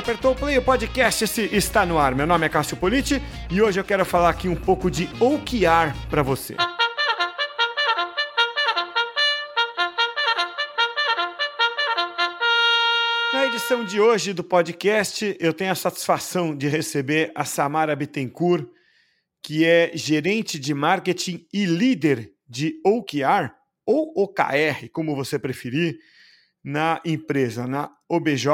apertou o play, o podcast está no ar. Meu nome é Cássio Politi e hoje eu quero falar aqui um pouco de OKR para você. Na edição de hoje do podcast, eu tenho a satisfação de receber a Samara Bittencourt, que é gerente de marketing e líder de OKR, ou OKR, como você preferir, na empresa, na OBJ.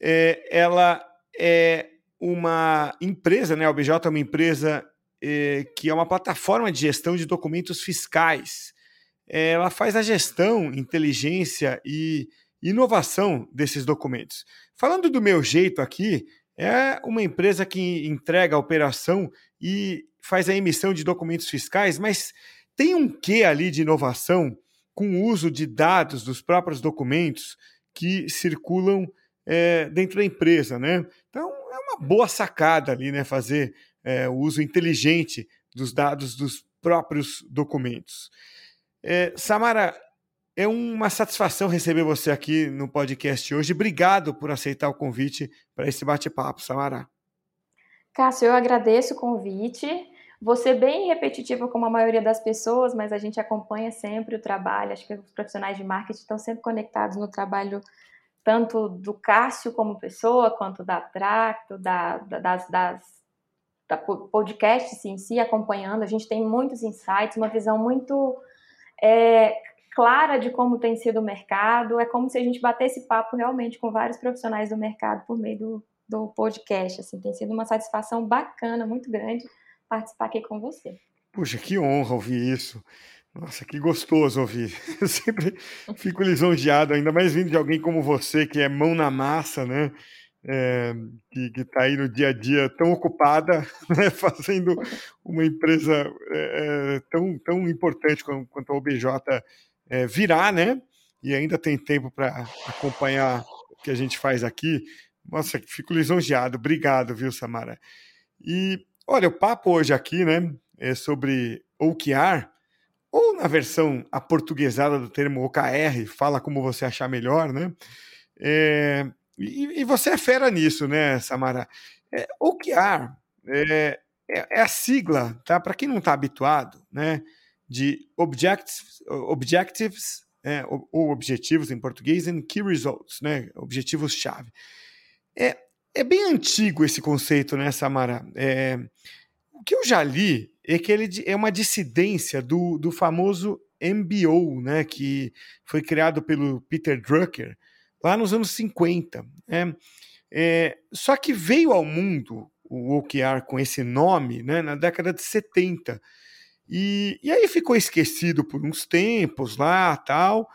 É, ela é uma empresa, né? A OBJ é uma empresa é, que é uma plataforma de gestão de documentos fiscais. É, ela faz a gestão, inteligência e inovação desses documentos. Falando do meu jeito aqui, é uma empresa que entrega a operação e faz a emissão de documentos fiscais, mas tem um quê ali de inovação com o uso de dados dos próprios documentos que circulam é, dentro da empresa, né? Então é uma boa sacada ali, né? Fazer é, o uso inteligente dos dados dos próprios documentos. É, Samara, é uma satisfação receber você aqui no podcast hoje. Obrigado por aceitar o convite para esse bate-papo, Samara. Cássio, eu agradeço o convite. Você bem repetitiva como a maioria das pessoas, mas a gente acompanha sempre o trabalho. Acho que os profissionais de marketing estão sempre conectados no trabalho tanto do Cássio como pessoa, quanto da Tracto, da, da, das, das da podcast em si, acompanhando. A gente tem muitos insights, uma visão muito é, clara de como tem sido o mercado. É como se a gente batesse papo realmente com vários profissionais do mercado por meio do, do podcast. Assim, tem sido uma satisfação bacana, muito grande participar aqui com você. Puxa, que honra ouvir isso. Nossa, que gostoso ouvir. Eu sempre fico lisonjeado, ainda mais vindo de alguém como você, que é mão na massa, né? É, que está aí no dia a dia tão ocupada, né? fazendo uma empresa é, tão, tão importante quanto a OBJ é, virar, né? E ainda tem tempo para acompanhar o que a gente faz aqui. Nossa, fico lisonjeado. Obrigado, viu, Samara? E Olha, o papo hoje aqui, né, é sobre OKR, ou na versão aportuguesada do termo OKR, fala como você achar melhor, né? É, e, e, você é fera nisso, né, Samara? É, OKR é, é, é a sigla, tá? Para quem não está habituado, né, de Objectives, objectives é, ou objetivos em português, and Key Results, né, objetivos-chave. É, é bem antigo esse conceito, né, Samara? É, o que eu já li é que ele é uma dissidência do, do famoso MBO, né, que foi criado pelo Peter Drucker lá nos anos 50. Né? É, só que veio ao mundo o OKR com esse nome né, na década de 70. E, e aí ficou esquecido por uns tempos lá tal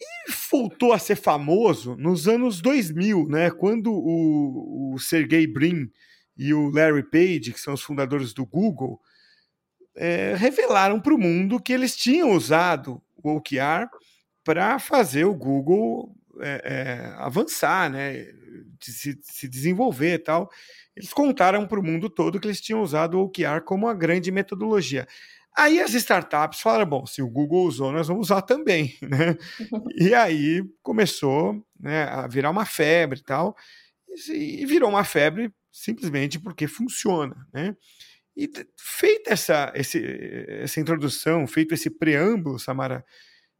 e voltou a ser famoso nos anos 2000, né, quando o, o Sergey Brin e o Larry Page, que são os fundadores do Google, é, revelaram para o mundo que eles tinham usado o OKR para fazer o Google é, é, avançar, né, se, se desenvolver e tal. Eles contaram para o mundo todo que eles tinham usado o OKR como uma grande metodologia. Aí as startups falaram: bom, se o Google usou, nós vamos usar também. Né? e aí começou né, a virar uma febre e tal. E virou uma febre simplesmente porque funciona. Né? E feita essa, esse, essa introdução, feito esse preâmbulo, Samara,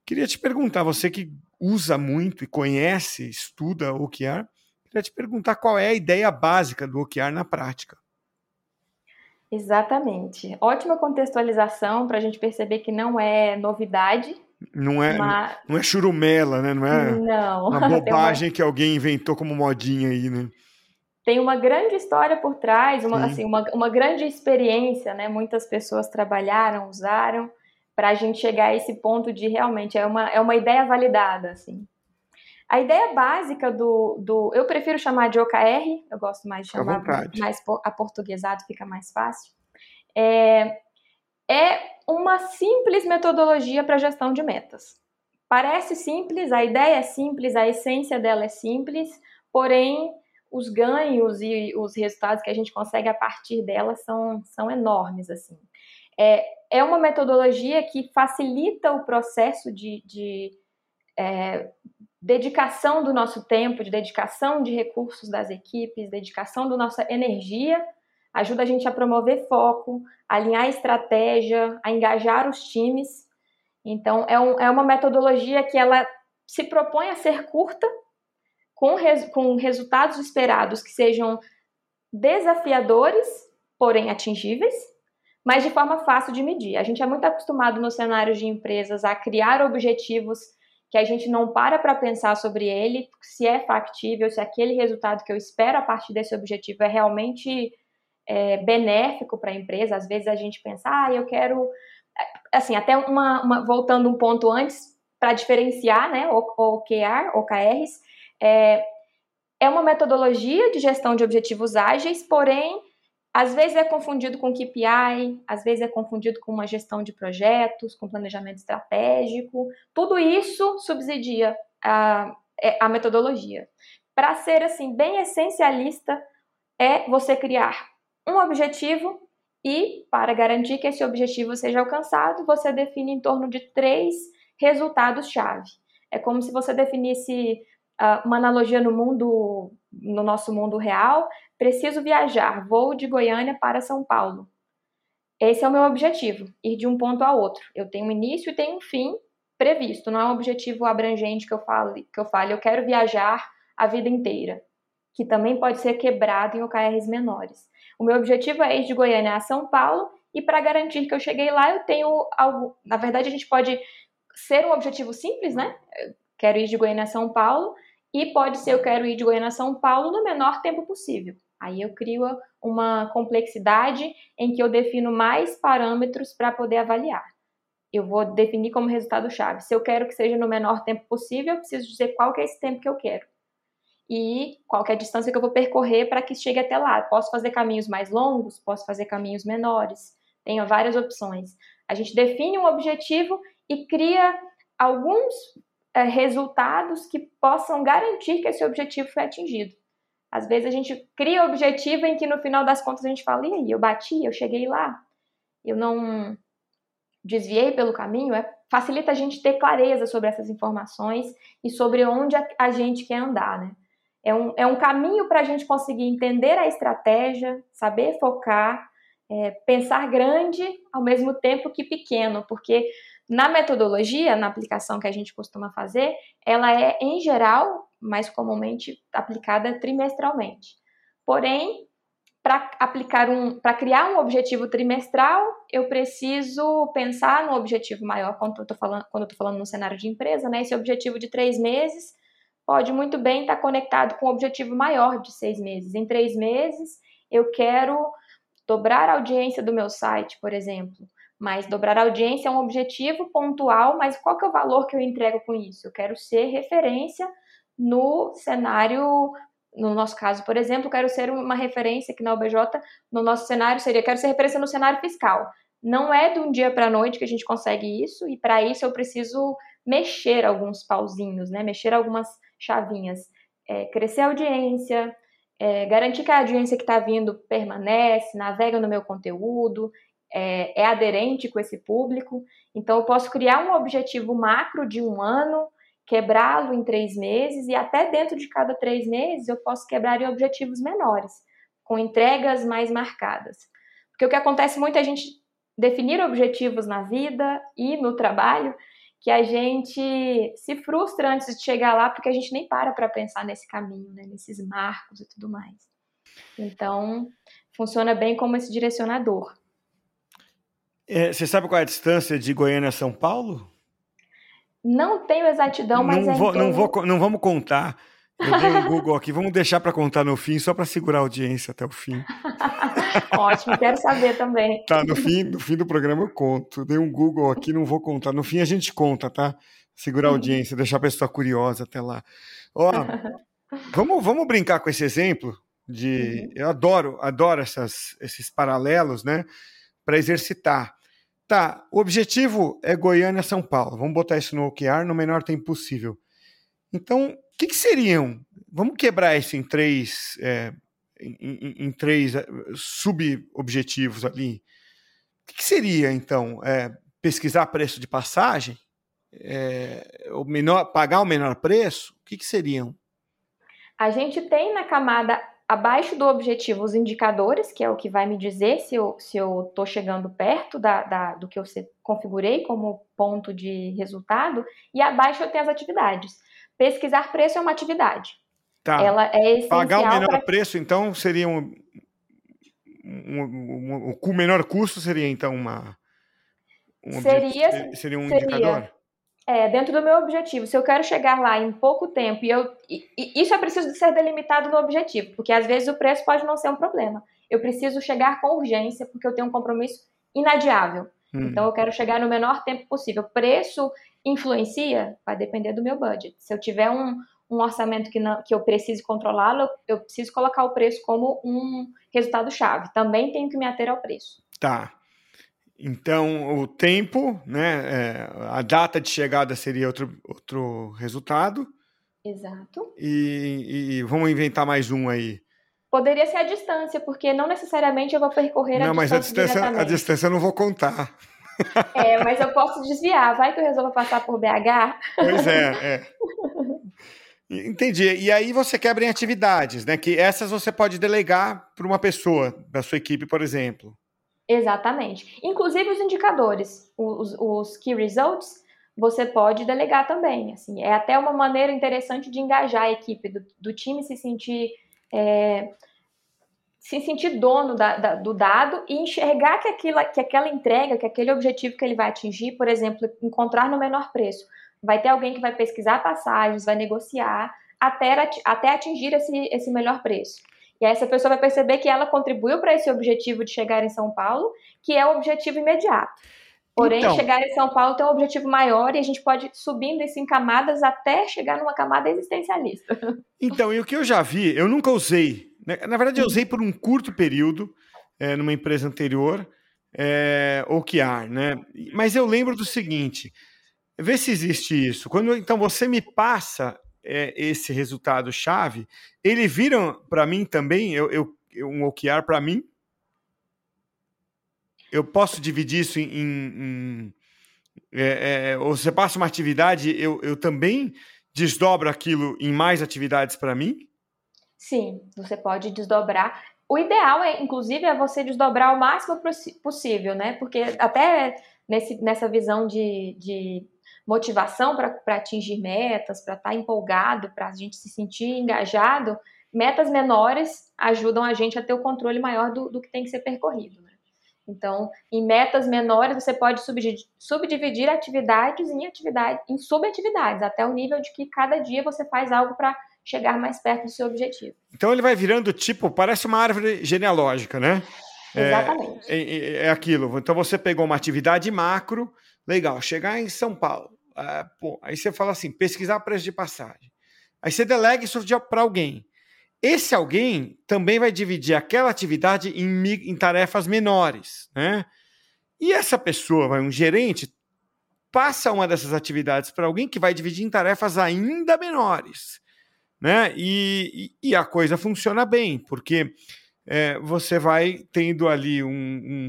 queria te perguntar, você que usa muito e conhece, estuda OKR, queria te perguntar qual é a ideia básica do OKR na prática. Exatamente. Ótima contextualização para a gente perceber que não é novidade. Não é, uma... não é churumela, né? Não é não. uma bobagem uma... que alguém inventou como modinha aí, né? Tem uma grande história por trás, uma, assim, uma, uma grande experiência, né? Muitas pessoas trabalharam, usaram, para a gente chegar a esse ponto de realmente é uma, é uma ideia validada, assim. A ideia básica do, do. Eu prefiro chamar de OKR, eu gosto mais de chamar mais aportuguesado, fica mais fácil. É, é uma simples metodologia para gestão de metas. Parece simples, a ideia é simples, a essência dela é simples, porém os ganhos e os resultados que a gente consegue a partir dela são, são enormes. assim. É, é uma metodologia que facilita o processo de, de é, dedicação do nosso tempo, de dedicação de recursos das equipes, dedicação da nossa energia, ajuda a gente a promover foco, alinhar estratégia, a engajar os times. Então, é, um, é uma metodologia que ela se propõe a ser curta, com, res, com resultados esperados que sejam desafiadores, porém atingíveis, mas de forma fácil de medir. A gente é muito acostumado nos cenários de empresas a criar objetivos que a gente não para para pensar sobre ele, se é factível, se aquele resultado que eu espero a partir desse objetivo é realmente é, benéfico para a empresa. Às vezes a gente pensa, ah, eu quero. Assim, até uma, uma voltando um ponto antes, para diferenciar né, OKR, OKRs, é, é uma metodologia de gestão de objetivos ágeis, porém, às vezes é confundido com KPI, às vezes é confundido com uma gestão de projetos, com planejamento estratégico. Tudo isso subsidia a, é, a metodologia. Para ser assim bem essencialista, é você criar um objetivo e, para garantir que esse objetivo seja alcançado, você define em torno de três resultados-chave. É como se você definisse uma analogia no mundo, no nosso mundo real, preciso viajar, vou de Goiânia para São Paulo. Esse é o meu objetivo, ir de um ponto a outro. Eu tenho um início e tenho um fim previsto, não é um objetivo abrangente que eu fale, que eu fale, eu quero viajar a vida inteira, que também pode ser quebrado em OKRs menores. O meu objetivo é ir de Goiânia a São Paulo e para garantir que eu cheguei lá, eu tenho algo. Na verdade, a gente pode ser um objetivo simples, né? Eu quero ir de Goiânia a São Paulo e pode ser eu quero ir de Goiânia a São Paulo no menor tempo possível. Aí eu crio uma complexidade em que eu defino mais parâmetros para poder avaliar. Eu vou definir como resultado-chave. Se eu quero que seja no menor tempo possível, eu preciso dizer qual é esse tempo que eu quero. E qual é a distância que eu vou percorrer para que chegue até lá. Posso fazer caminhos mais longos, posso fazer caminhos menores. Tenho várias opções. A gente define um objetivo e cria alguns é, resultados que possam garantir que esse objetivo foi atingido. Às vezes a gente cria objetivo em que no final das contas a gente fala, e aí, eu bati, eu cheguei lá, eu não desviei pelo caminho, é, facilita a gente ter clareza sobre essas informações e sobre onde a, a gente quer andar, né? É um, é um caminho para a gente conseguir entender a estratégia, saber focar, é, pensar grande ao mesmo tempo que pequeno, porque na metodologia, na aplicação que a gente costuma fazer, ela é, em geral, mais comumente aplicada trimestralmente. Porém, para aplicar um, para criar um objetivo trimestral, eu preciso pensar no objetivo maior quando eu estou falando, quando eu falando no cenário de empresa, né? Esse objetivo de três meses pode muito bem estar conectado com o um objetivo maior de seis meses. Em três meses, eu quero dobrar a audiência do meu site, por exemplo. Mas dobrar a audiência é um objetivo pontual, mas qual que é o valor que eu entrego com isso? Eu quero ser referência no cenário, no nosso caso, por exemplo, quero ser uma referência aqui na OBJ, no nosso cenário seria, quero ser referência no cenário fiscal. Não é de um dia para a noite que a gente consegue isso, e para isso eu preciso mexer alguns pauzinhos, né? Mexer algumas chavinhas. É, crescer a audiência, é, garantir que a audiência que está vindo permanece, navega no meu conteúdo, é, é aderente com esse público. Então, eu posso criar um objetivo macro de um ano, quebrá-lo em três meses, e até dentro de cada três meses eu posso quebrar em objetivos menores, com entregas mais marcadas. Porque o que acontece muito é a gente definir objetivos na vida e no trabalho que a gente se frustra antes de chegar lá porque a gente nem para para pensar nesse caminho, né, nesses marcos e tudo mais. Então, funciona bem como esse direcionador. É, você sabe qual é a distância de Goiânia a São Paulo? Não tenho exatidão, mas não é vou, não, vou, não vamos contar. Eu dei um Google aqui, vamos deixar para contar no fim, só para segurar a audiência até o fim. Ótimo, quero saber também. Tá, no fim, no fim do programa eu conto. Dei um Google aqui, não vou contar. No fim a gente conta, tá? Segurar a uhum. audiência, deixar a pessoa curiosa até lá. Ó, vamos, vamos brincar com esse exemplo de. Uhum. Eu adoro, adoro essas, esses paralelos, né? Para exercitar. Tá, o objetivo é Goiânia-São Paulo. Vamos botar isso no OKR no menor tempo possível. Então, o que, que seriam? Vamos quebrar isso em três é, em, em, três eh, sub-objetivos ali. O que, que seria, então? É, pesquisar preço de passagem? é, o menor, pagar o menor preço, o que, que seriam? A gente tem na camada abaixo do objetivo os indicadores, que é o que vai me dizer se eu se estou chegando perto da, da, do que eu configurei como ponto de resultado, e abaixo eu tenho as atividades. Pesquisar preço é uma atividade. Tá. Ela é Pagar o menor pra... preço, então, seria um, um, um, o menor custo seria então uma um seria seria um seria, indicador é dentro do meu objetivo se eu quero chegar lá em pouco tempo e eu e, e isso é preciso ser delimitado no objetivo porque às vezes o preço pode não ser um problema eu preciso chegar com urgência porque eu tenho um compromisso inadiável hum. então eu quero chegar no menor tempo possível preço influencia vai depender do meu budget se eu tiver um um orçamento que, não, que eu precise controlá-lo, eu preciso colocar o preço como um resultado-chave. Também tenho que me ater ao preço. Tá. Então, o tempo, né, é, a data de chegada seria outro, outro resultado. Exato. E, e, vamos inventar mais um aí. Poderia ser a distância, porque não necessariamente eu vou percorrer não, a distância. Não, mas a distância, a distância eu não vou contar. É, mas eu posso desviar. Vai que eu resolvo passar por BH. Pois é, é. Entendi. E aí você quebra em atividades, né? Que essas você pode delegar para uma pessoa da sua equipe, por exemplo. Exatamente. Inclusive os indicadores, os, os key results, você pode delegar também. Assim, é até uma maneira interessante de engajar a equipe do, do time se sentir é, se sentir dono da, da, do dado e enxergar que, aquilo, que aquela entrega, que aquele objetivo que ele vai atingir, por exemplo, encontrar no menor preço, vai ter alguém que vai pesquisar passagens, vai negociar até, até atingir esse, esse melhor preço. E aí essa pessoa vai perceber que ela contribuiu para esse objetivo de chegar em São Paulo, que é o objetivo imediato. Porém, então, chegar em São Paulo tem um objetivo maior e a gente pode ir subindo isso em camadas até chegar numa camada existencialista. Então, e o que eu já vi, eu nunca usei. Né? Na verdade, eu usei por um curto período, é, numa empresa anterior, é, OKR, né? Mas eu lembro do seguinte: Vê se existe isso. Quando então você me passa é, esse resultado chave, ele vira para mim também, eu, eu um OKR para mim. Eu posso dividir isso em. em, em é, é, ou você passa uma atividade, eu, eu também desdobro aquilo em mais atividades para mim? Sim, você pode desdobrar. O ideal é, inclusive, é você desdobrar o máximo possível, né? Porque até nesse, nessa visão de, de motivação para atingir metas, para estar tá empolgado, para a gente se sentir engajado, metas menores ajudam a gente a ter o controle maior do, do que tem que ser percorrido. Né? Então, em metas menores, você pode subdividir, atividades em, atividade, em subatividades, até o nível de que cada dia você faz algo para chegar mais perto do seu objetivo. Então ele vai virando tipo, parece uma árvore genealógica, né? Exatamente. É, é, é, aquilo. Então você pegou uma atividade macro, legal, chegar em São Paulo. Ah, pô, aí você fala assim, pesquisar preço de passagem. Aí você delega isso para alguém. Esse alguém também vai dividir aquela atividade em, em tarefas menores, né? E essa pessoa, vai um gerente, passa uma dessas atividades para alguém que vai dividir em tarefas ainda menores, né? E, e, e a coisa funciona bem, porque é, você vai tendo ali um,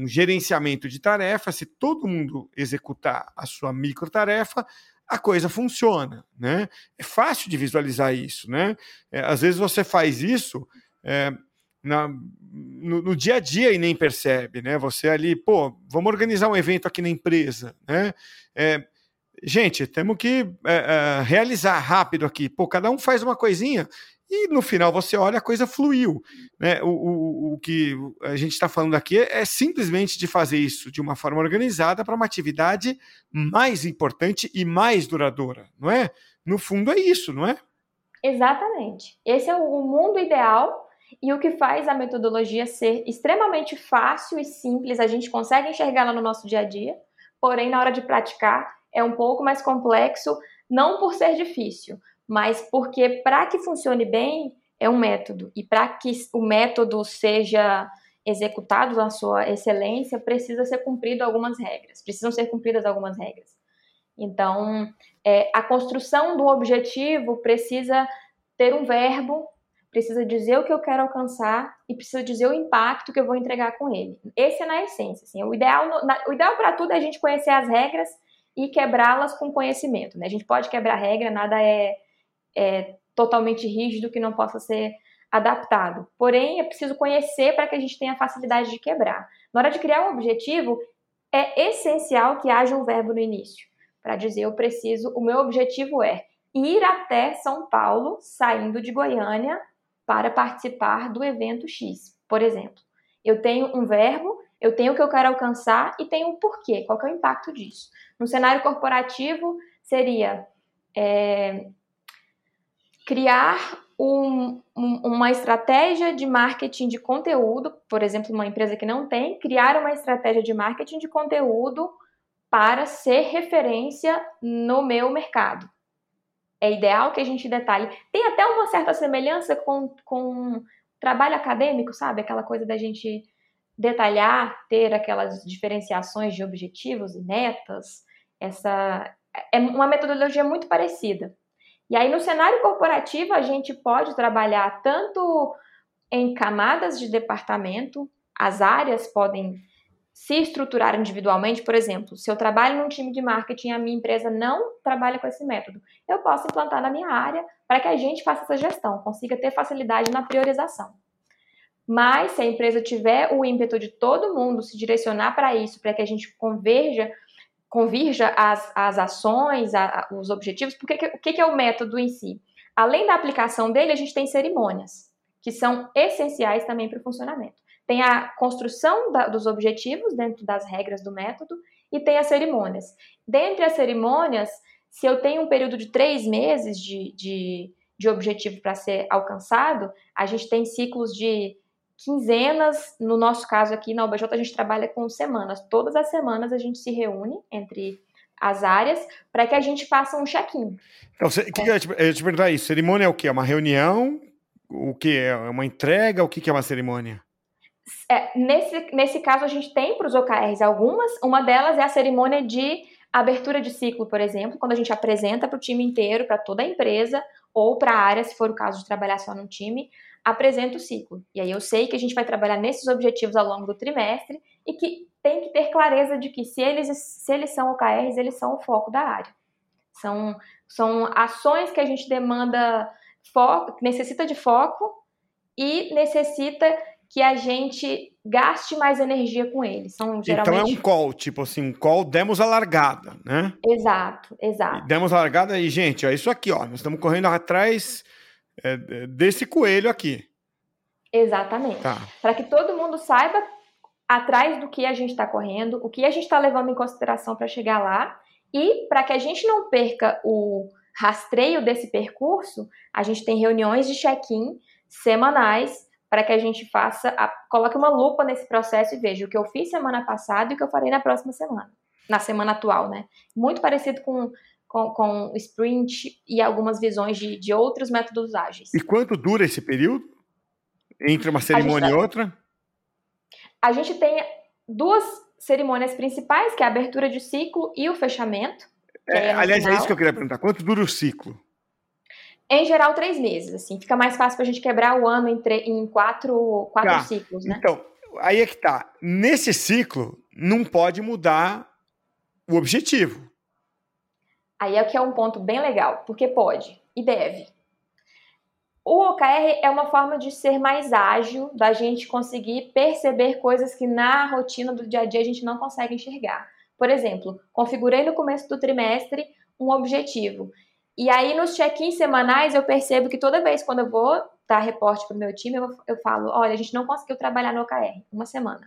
um, gerenciamento de tarefas. Se todo mundo executar a sua micro tarefa, a coisa funciona, né? É fácil de visualizar isso, né? É, às vezes você faz isso é, na, no, no, dia a dia e nem percebe, né? Você ali, pô, vamos organizar um evento aqui na empresa, né? É, gente, temos que é, é, realizar rápido aqui. Pô, cada um faz uma coisinha e no final você olha, a coisa fluiu. Né? O, o, o que a gente está falando aqui é simplesmente de fazer isso de uma forma organizada para uma atividade mais importante e mais duradoura, não é? No fundo é isso, não é? Exatamente. Esse é o mundo ideal e o que faz a metodologia ser extremamente fácil e simples. A gente consegue enxergá-la no nosso dia a dia, porém, na hora de praticar, é um pouco mais complexo, não por ser difícil, mas porque para que funcione bem é um método e para que o método seja executado na sua excelência precisa ser cumprido algumas regras, precisam ser cumpridas algumas regras. Então, é, a construção do objetivo precisa ter um verbo, precisa dizer o que eu quero alcançar e precisa dizer o impacto que eu vou entregar com ele. Esse é na essência. Assim, o ideal, o ideal para tudo é a gente conhecer as regras e quebrá-las com conhecimento. Né? A gente pode quebrar regra, nada é, é totalmente rígido que não possa ser adaptado. Porém, é preciso conhecer para que a gente tenha facilidade de quebrar. Na hora de criar um objetivo, é essencial que haja um verbo no início, para dizer eu preciso, o meu objetivo é ir até São Paulo, saindo de Goiânia, para participar do evento X, por exemplo. Eu tenho um verbo, eu tenho o que eu quero alcançar e tenho um porquê, qual é o impacto disso. No cenário corporativo, seria é, criar um, um, uma estratégia de marketing de conteúdo, por exemplo, uma empresa que não tem, criar uma estratégia de marketing de conteúdo para ser referência no meu mercado. É ideal que a gente detalhe. Tem até uma certa semelhança com, com trabalho acadêmico, sabe? Aquela coisa da gente detalhar, ter aquelas diferenciações de objetivos e metas. Essa é uma metodologia muito parecida. E aí, no cenário corporativo, a gente pode trabalhar tanto em camadas de departamento, as áreas podem se estruturar individualmente, por exemplo, se eu trabalho num time de marketing e a minha empresa não trabalha com esse método, eu posso implantar na minha área para que a gente faça essa gestão, consiga ter facilidade na priorização. Mas se a empresa tiver o ímpeto de todo mundo se direcionar para isso, para que a gente converja, convirja as, as ações, a, a, os objetivos, porque o que, que é o método em si? Além da aplicação dele, a gente tem cerimônias, que são essenciais também para o funcionamento. Tem a construção da, dos objetivos dentro das regras do método e tem as cerimônias. Dentre as cerimônias, se eu tenho um período de três meses de, de, de objetivo para ser alcançado, a gente tem ciclos de quinzenas. No nosso caso aqui na OBJ, a gente trabalha com semanas. Todas as semanas a gente se reúne entre as áreas para que a gente faça um check-in. Então, o que, eu, te, eu te perguntar isso? Cerimônia é o quê? É uma reunião? O que é uma entrega? O que, que é uma cerimônia? É, nesse, nesse caso, a gente tem para os OKRs algumas. Uma delas é a cerimônia de abertura de ciclo, por exemplo, quando a gente apresenta para o time inteiro, para toda a empresa, ou para a área, se for o caso de trabalhar só num time, apresenta o ciclo. E aí eu sei que a gente vai trabalhar nesses objetivos ao longo do trimestre e que tem que ter clareza de que se eles, se eles são OKRs, eles são o foco da área. São, são ações que a gente demanda foco, necessita de foco e necessita que a gente gaste mais energia com eles. São geralmente... Então é um call, tipo assim, um call demos a largada, né? Exato, exato. E demos a largada e, gente, ó, isso aqui, ó, nós estamos correndo atrás é, desse coelho aqui. Exatamente. Tá. Para que todo mundo saiba atrás do que a gente está correndo, o que a gente está levando em consideração para chegar lá, e para que a gente não perca o rastreio desse percurso, a gente tem reuniões de check-in semanais para que a gente faça, a, coloque uma lupa nesse processo e veja o que eu fiz semana passada e o que eu farei na próxima semana, na semana atual, né? Muito parecido com, com, com sprint e algumas visões de, de outros métodos ágeis. E quanto dura esse período? Entre uma cerimônia e outra? A gente tem duas cerimônias principais, que é a abertura de ciclo e o fechamento. É, é aliás, final. é isso que eu queria perguntar. Quanto dura o ciclo? Em geral, três meses, assim. Fica mais fácil para a gente quebrar o ano em, em quatro, quatro tá. ciclos, né? Então, aí é que tá. Nesse ciclo, não pode mudar o objetivo. Aí é que é um ponto bem legal, porque pode e deve. O OKR é uma forma de ser mais ágil, da gente conseguir perceber coisas que na rotina do dia a dia a gente não consegue enxergar. Por exemplo, configurei no começo do trimestre um objetivo. E aí, nos check-ins semanais, eu percebo que toda vez quando eu vou dar reporte para o meu time, eu, eu falo: olha, a gente não conseguiu trabalhar no OKR uma semana.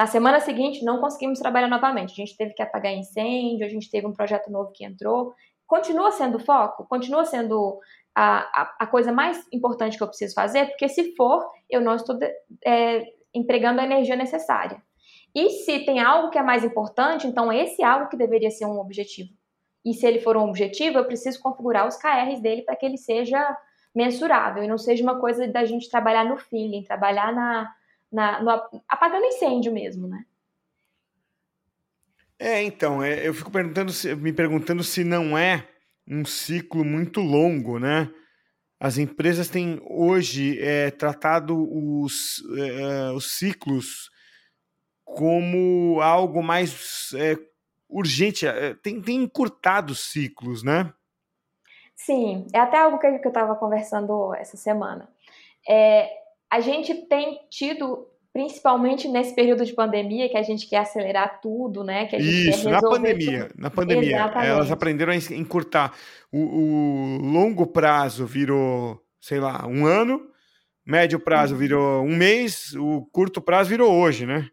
Na semana seguinte, não conseguimos trabalhar novamente. A gente teve que apagar incêndio, a gente teve um projeto novo que entrou. Continua sendo foco? Continua sendo a, a, a coisa mais importante que eu preciso fazer? Porque se for, eu não estou é, empregando a energia necessária. E se tem algo que é mais importante, então esse é algo que deveria ser um objetivo e se ele for um objetivo, eu preciso configurar os KRs dele para que ele seja mensurável e não seja uma coisa da gente trabalhar no feeling, trabalhar na, na no, apagando incêndio mesmo, né? É, então, é, eu fico perguntando se, me perguntando se não é um ciclo muito longo, né? As empresas têm hoje é, tratado os, é, os ciclos como algo mais é, urgente, é, tem, tem encurtado os ciclos, né? Sim, é até algo que eu estava conversando essa semana. É, a gente tem tido, principalmente nesse período de pandemia, que a gente quer acelerar tudo, né? Que a gente Isso, na pandemia, tudo. na pandemia, Exatamente. elas aprenderam a encurtar. O, o longo prazo virou, sei lá, um ano, médio prazo uhum. virou um mês, o curto prazo virou hoje, né?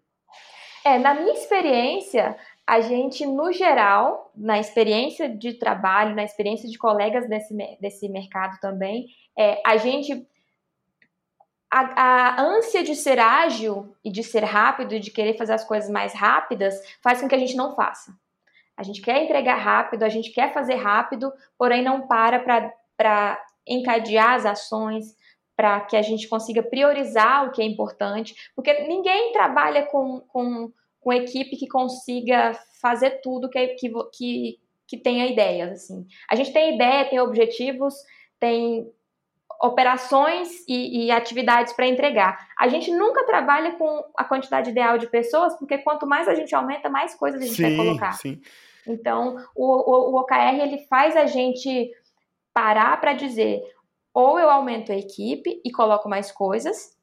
É, na minha experiência, a gente, no geral, na experiência de trabalho, na experiência de colegas desse, desse mercado também, é, a gente. A, a ânsia de ser ágil e de ser rápido e de querer fazer as coisas mais rápidas faz com que a gente não faça. A gente quer entregar rápido, a gente quer fazer rápido, porém não para para encadear as ações, para que a gente consiga priorizar o que é importante, porque ninguém trabalha com, com, com equipe que consiga fazer tudo que, que, que, que tenha ideias. Assim. A gente tem ideia, tem objetivos, tem operações e, e atividades para entregar. A gente nunca trabalha com a quantidade ideal de pessoas, porque quanto mais a gente aumenta, mais coisas a gente sim, vai colocar. Sim. Então, o, o, o OKR ele faz a gente parar para dizer ou eu aumento a equipe e coloco mais coisas,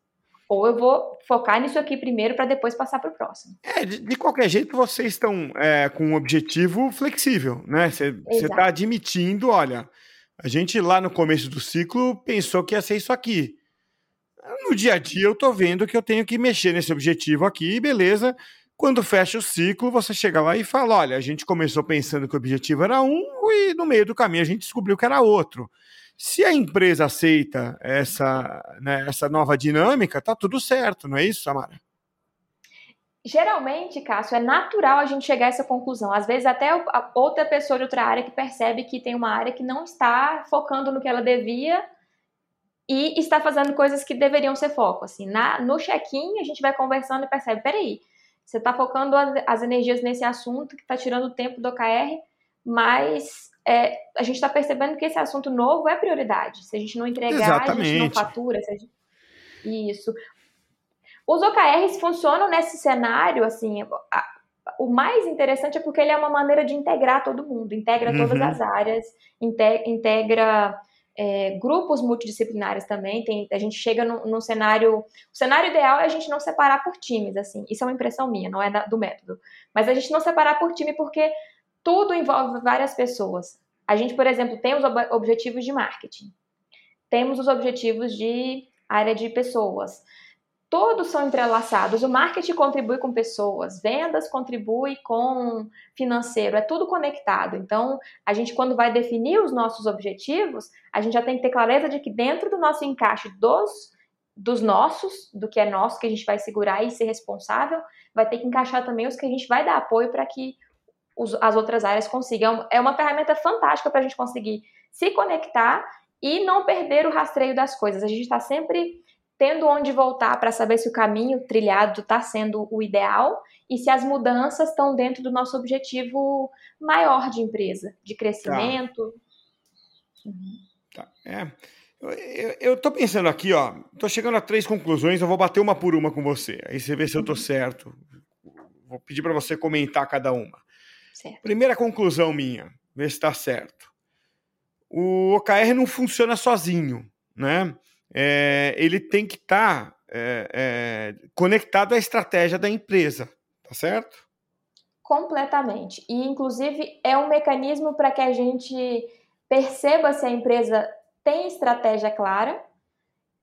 ou eu vou focar nisso aqui primeiro para depois passar para o próximo. É, de, de, qualquer jeito, vocês estão é, com um objetivo flexível, né? Você está admitindo, olha, a gente lá no começo do ciclo pensou que ia ser isso aqui. No dia a dia, eu estou vendo que eu tenho que mexer nesse objetivo aqui, beleza. Quando fecha o ciclo, você chega lá e fala: olha, a gente começou pensando que o objetivo era um, e no meio do caminho a gente descobriu que era outro. Se a empresa aceita essa, né, essa nova dinâmica, tá tudo certo, não é isso, Samara? Geralmente, Cássio, é natural a gente chegar a essa conclusão. Às vezes, até outra pessoa de outra área que percebe que tem uma área que não está focando no que ela devia e está fazendo coisas que deveriam ser foco. Assim, na, no check-in, a gente vai conversando e percebe: peraí, você está focando as, as energias nesse assunto que está tirando o tempo do OKR, mas é, a gente está percebendo que esse assunto novo é prioridade. Se a gente não entregar, Exatamente. a gente não fatura. Gente... Isso. Os OKRs funcionam nesse cenário, assim, a, o mais interessante é porque ele é uma maneira de integrar todo mundo, integra uhum. todas as áreas, integra é, grupos multidisciplinares também. Tem, a gente chega num, num, cenário. O cenário ideal é a gente não separar por times, assim. Isso é uma impressão minha, não é da, do método. Mas a gente não separar por time porque tudo envolve várias pessoas. A gente, por exemplo, tem os objetivos de marketing, temos os objetivos de área de pessoas. Todos são entrelaçados. O marketing contribui com pessoas, vendas contribui com financeiro, é tudo conectado. Então, a gente, quando vai definir os nossos objetivos, a gente já tem que ter clareza de que dentro do nosso encaixe dos, dos nossos, do que é nosso, que a gente vai segurar e ser responsável, vai ter que encaixar também os que a gente vai dar apoio para que os, as outras áreas consigam. É uma ferramenta fantástica para a gente conseguir se conectar e não perder o rastreio das coisas. A gente está sempre tendo onde voltar para saber se o caminho trilhado está sendo o ideal e se as mudanças estão dentro do nosso objetivo maior de empresa, de crescimento. Tá. Uhum. tá. É. Eu estou pensando aqui, ó, estou chegando a três conclusões, eu vou bater uma por uma com você. Aí você vê se eu estou uhum. certo. Vou pedir para você comentar cada uma. Certo. Primeira conclusão minha, ver se está certo. O OKR não funciona sozinho, né? É, ele tem que estar tá, é, é, conectado à estratégia da empresa, tá certo? Completamente. E, inclusive, é um mecanismo para que a gente perceba se a empresa tem estratégia clara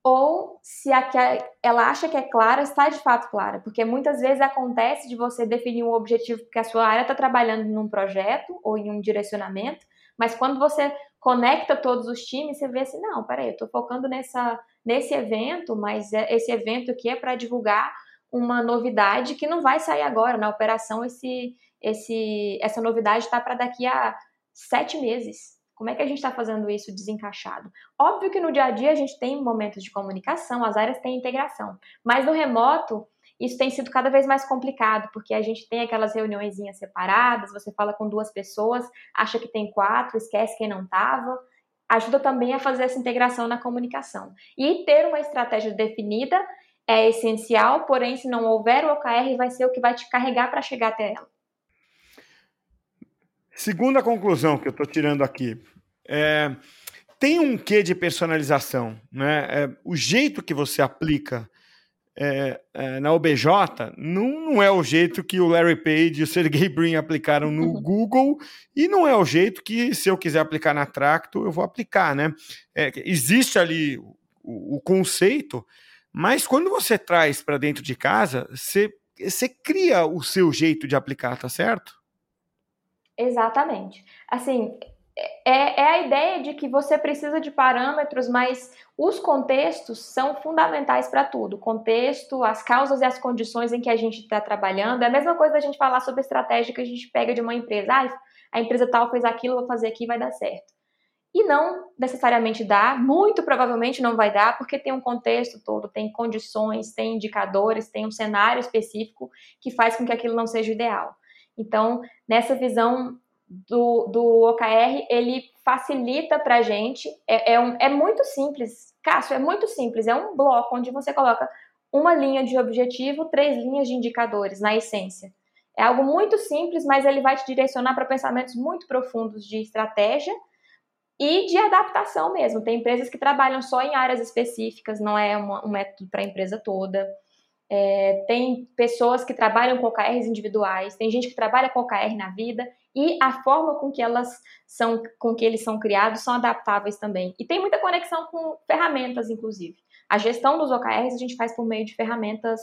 ou se a ela acha que é clara está de fato clara, porque muitas vezes acontece de você definir um objetivo porque a sua área está trabalhando num projeto ou em um direcionamento, mas quando você conecta todos os times, você vê assim, não, peraí, eu estou focando nessa, nesse evento, mas é, esse evento aqui é para divulgar uma novidade que não vai sair agora na operação, esse, esse, essa novidade está para daqui a sete meses. Como é que a gente está fazendo isso desencaixado? Óbvio que no dia a dia a gente tem momentos de comunicação, as áreas têm integração, mas no remoto isso tem sido cada vez mais complicado, porque a gente tem aquelas reuniõezinhas separadas, você fala com duas pessoas, acha que tem quatro, esquece quem não estava. Ajuda também a fazer essa integração na comunicação. E ter uma estratégia definida é essencial, porém, se não houver o OKR, vai ser o que vai te carregar para chegar até ela. segunda conclusão que eu estou tirando aqui. É, tem um quê de personalização, né? É, o jeito que você aplica é, é, na OBJ não, não é o jeito que o Larry Page e o Sergey Brin aplicaram no Google e não é o jeito que, se eu quiser aplicar na Tracto, eu vou aplicar, né? É, existe ali o, o, conceito, mas quando você traz para dentro de casa, você, você cria o seu jeito de aplicar, tá certo? Exatamente. Assim, é, é, a ideia de que você precisa de parâmetros, mas os contextos são fundamentais para tudo. O contexto, as causas e as condições em que a gente está trabalhando. É a mesma coisa da gente falar sobre estratégia que a gente pega de uma empresa. Ah, a empresa tal fez aquilo, vou fazer aqui, vai dar certo. E não necessariamente dá, muito provavelmente não vai dar, porque tem um contexto todo, tem condições, tem indicadores, tem um cenário específico que faz com que aquilo não seja ideal. Então, nessa visão do, do OKR, ele facilita para a gente, é, é, um, é muito simples, Cássio, é muito simples, é um bloco onde você coloca uma linha de objetivo, três linhas de indicadores, na essência. É algo muito simples, mas ele vai te direcionar para pensamentos muito profundos de estratégia e de adaptação mesmo. Tem empresas que trabalham só em áreas específicas, não é uma, um método para a empresa toda. É, tem pessoas que trabalham com OKRs individuais, tem gente que trabalha com OKR na vida e a forma com que elas são, com que eles são criados são adaptáveis também. E tem muita conexão com ferramentas, inclusive. A gestão dos OKRs a gente faz por meio de ferramentas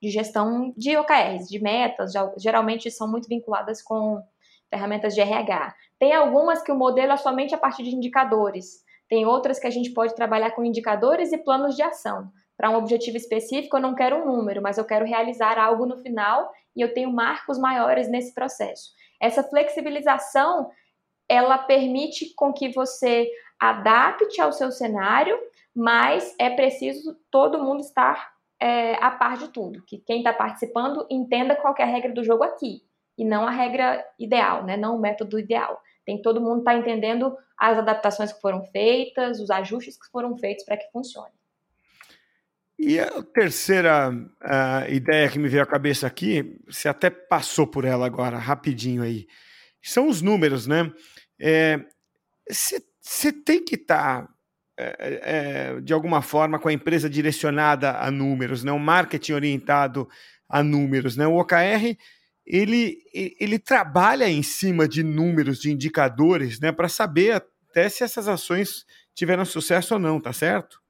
de gestão de OKRs, de metas, geralmente são muito vinculadas com ferramentas de RH. Tem algumas que o modelo é somente a partir de indicadores. Tem outras que a gente pode trabalhar com indicadores e planos de ação para um objetivo específico, eu não quero um número, mas eu quero realizar algo no final e eu tenho marcos maiores nesse processo. Essa flexibilização, ela permite com que você adapte ao seu cenário, mas é preciso todo mundo estar é, a par de tudo, que quem está participando entenda qual é a regra do jogo aqui, e não a regra ideal, né? não o método ideal. Tem todo mundo estar tá entendendo as adaptações que foram feitas, os ajustes que foram feitos para que funcione. E a terceira uh, ideia que me veio à cabeça aqui, você até passou por ela agora, rapidinho aí, são os números, né? Você é, tem que estar, tá, é, é, de alguma forma, com a empresa direcionada a números, né? um marketing orientado a números. Né? O OKR, ele, ele trabalha em cima de números, de indicadores, né? para saber até se essas ações tiveram sucesso ou não, tá certo?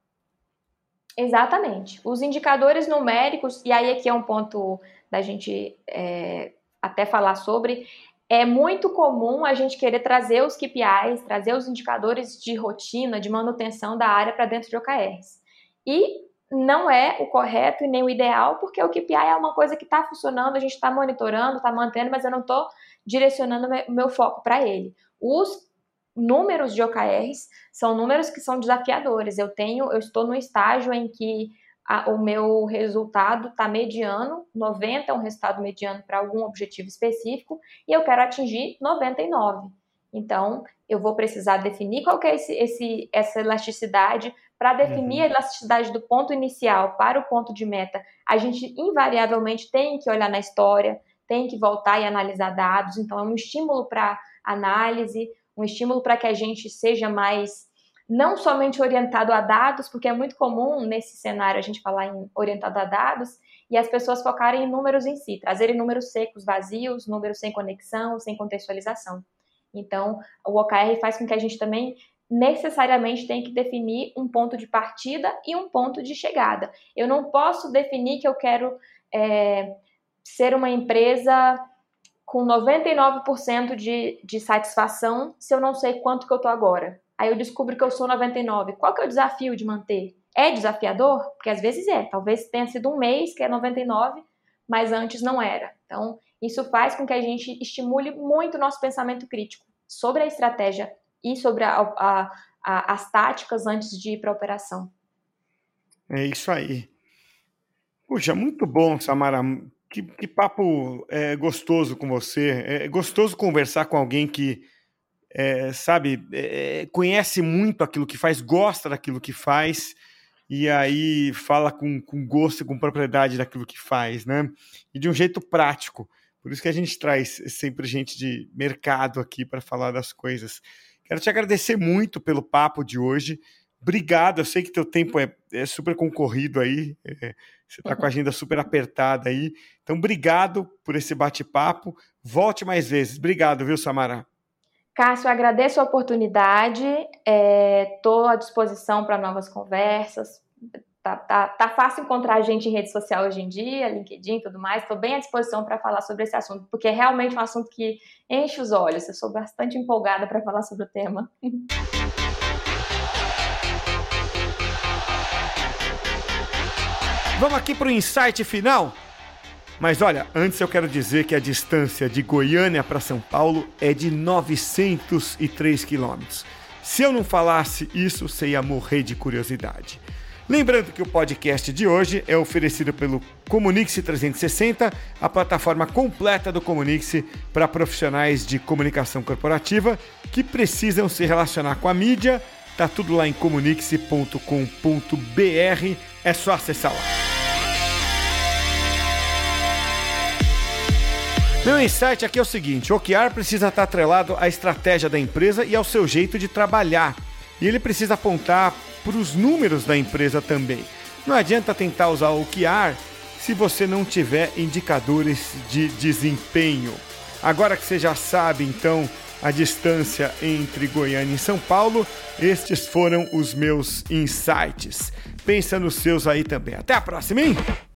Exatamente. Os indicadores numéricos, e aí aqui é um ponto da gente é, até falar sobre, é muito comum a gente querer trazer os KPIs, trazer os indicadores de rotina, de manutenção da área para dentro de OKRs. E não é o correto e nem o ideal, porque o KPI é uma coisa que está funcionando, a gente está monitorando, está mantendo, mas eu não estou direcionando o meu foco para ele. Os números de OKRs são números que são desafiadores. Eu tenho, eu estou no estágio em que a, o meu resultado está mediano, 90 é um resultado mediano para algum objetivo específico, e eu quero atingir 99. Então, eu vou precisar definir qual é esse, esse, essa elasticidade. Para definir uhum. a elasticidade do ponto inicial para o ponto de meta, a gente invariavelmente tem que olhar na história, tem que voltar e analisar dados. Então, é um estímulo para análise um estímulo para que a gente seja mais não somente orientado a dados, porque é muito comum nesse cenário a gente falar em orientado a dados e as pessoas focarem em números em si, trazerem números secos, vazios, números sem conexão, sem contextualização. Então, o OKR faz com que a gente também necessariamente tenha que definir um ponto de partida e um ponto de chegada. Eu não posso definir que eu quero é, ser uma empresa com 99% de, de satisfação se eu não sei quanto que eu tô agora. Aí eu descubro que eu sou 99. Qual que é o desafio de manter? É desafiador? Porque às vezes é. Talvez tenha sido um mês que é 99, mas antes não era. Então, isso faz com que a gente estimule muito o nosso pensamento crítico sobre a estratégia e sobre a, a, a, as táticas antes de ir para a operação. É isso aí. Puxa, muito bom, Samara. Que, que papo é, gostoso com você. É gostoso conversar com alguém que, é, sabe, é, conhece muito aquilo que faz, gosta daquilo que faz, e aí fala com, com gosto e com propriedade daquilo que faz, né? E de um jeito prático. Por isso que a gente traz sempre gente de mercado aqui para falar das coisas. Quero te agradecer muito pelo papo de hoje. Obrigado, eu sei que teu tempo é, é super concorrido aí, é, você está com a agenda super apertada aí. Então, obrigado por esse bate-papo. Volte mais vezes. Obrigado, viu, Samara? Cássio, agradeço a oportunidade, estou é, à disposição para novas conversas. Tá, tá, tá, fácil encontrar gente em rede social hoje em dia, LinkedIn e tudo mais. Estou bem à disposição para falar sobre esse assunto, porque é realmente um assunto que enche os olhos. Eu sou bastante empolgada para falar sobre o tema. Vamos aqui para o insight final? Mas olha, antes eu quero dizer que a distância de Goiânia para São Paulo é de 903 quilômetros. Se eu não falasse isso, você ia morrer de curiosidade. Lembrando que o podcast de hoje é oferecido pelo Comunix 360, a plataforma completa do Comunix para profissionais de comunicação corporativa que precisam se relacionar com a mídia. Tá tudo lá em comunix.com.br, é só acessar lá. Meu insight aqui é o seguinte: o OKR precisa estar atrelado à estratégia da empresa e ao seu jeito de trabalhar. E ele precisa apontar para os números da empresa também. Não adianta tentar usar o OKR se você não tiver indicadores de desempenho. Agora que você já sabe, então, a distância entre Goiânia e São Paulo, estes foram os meus insights. Pensa nos seus aí também. Até a próxima, hein?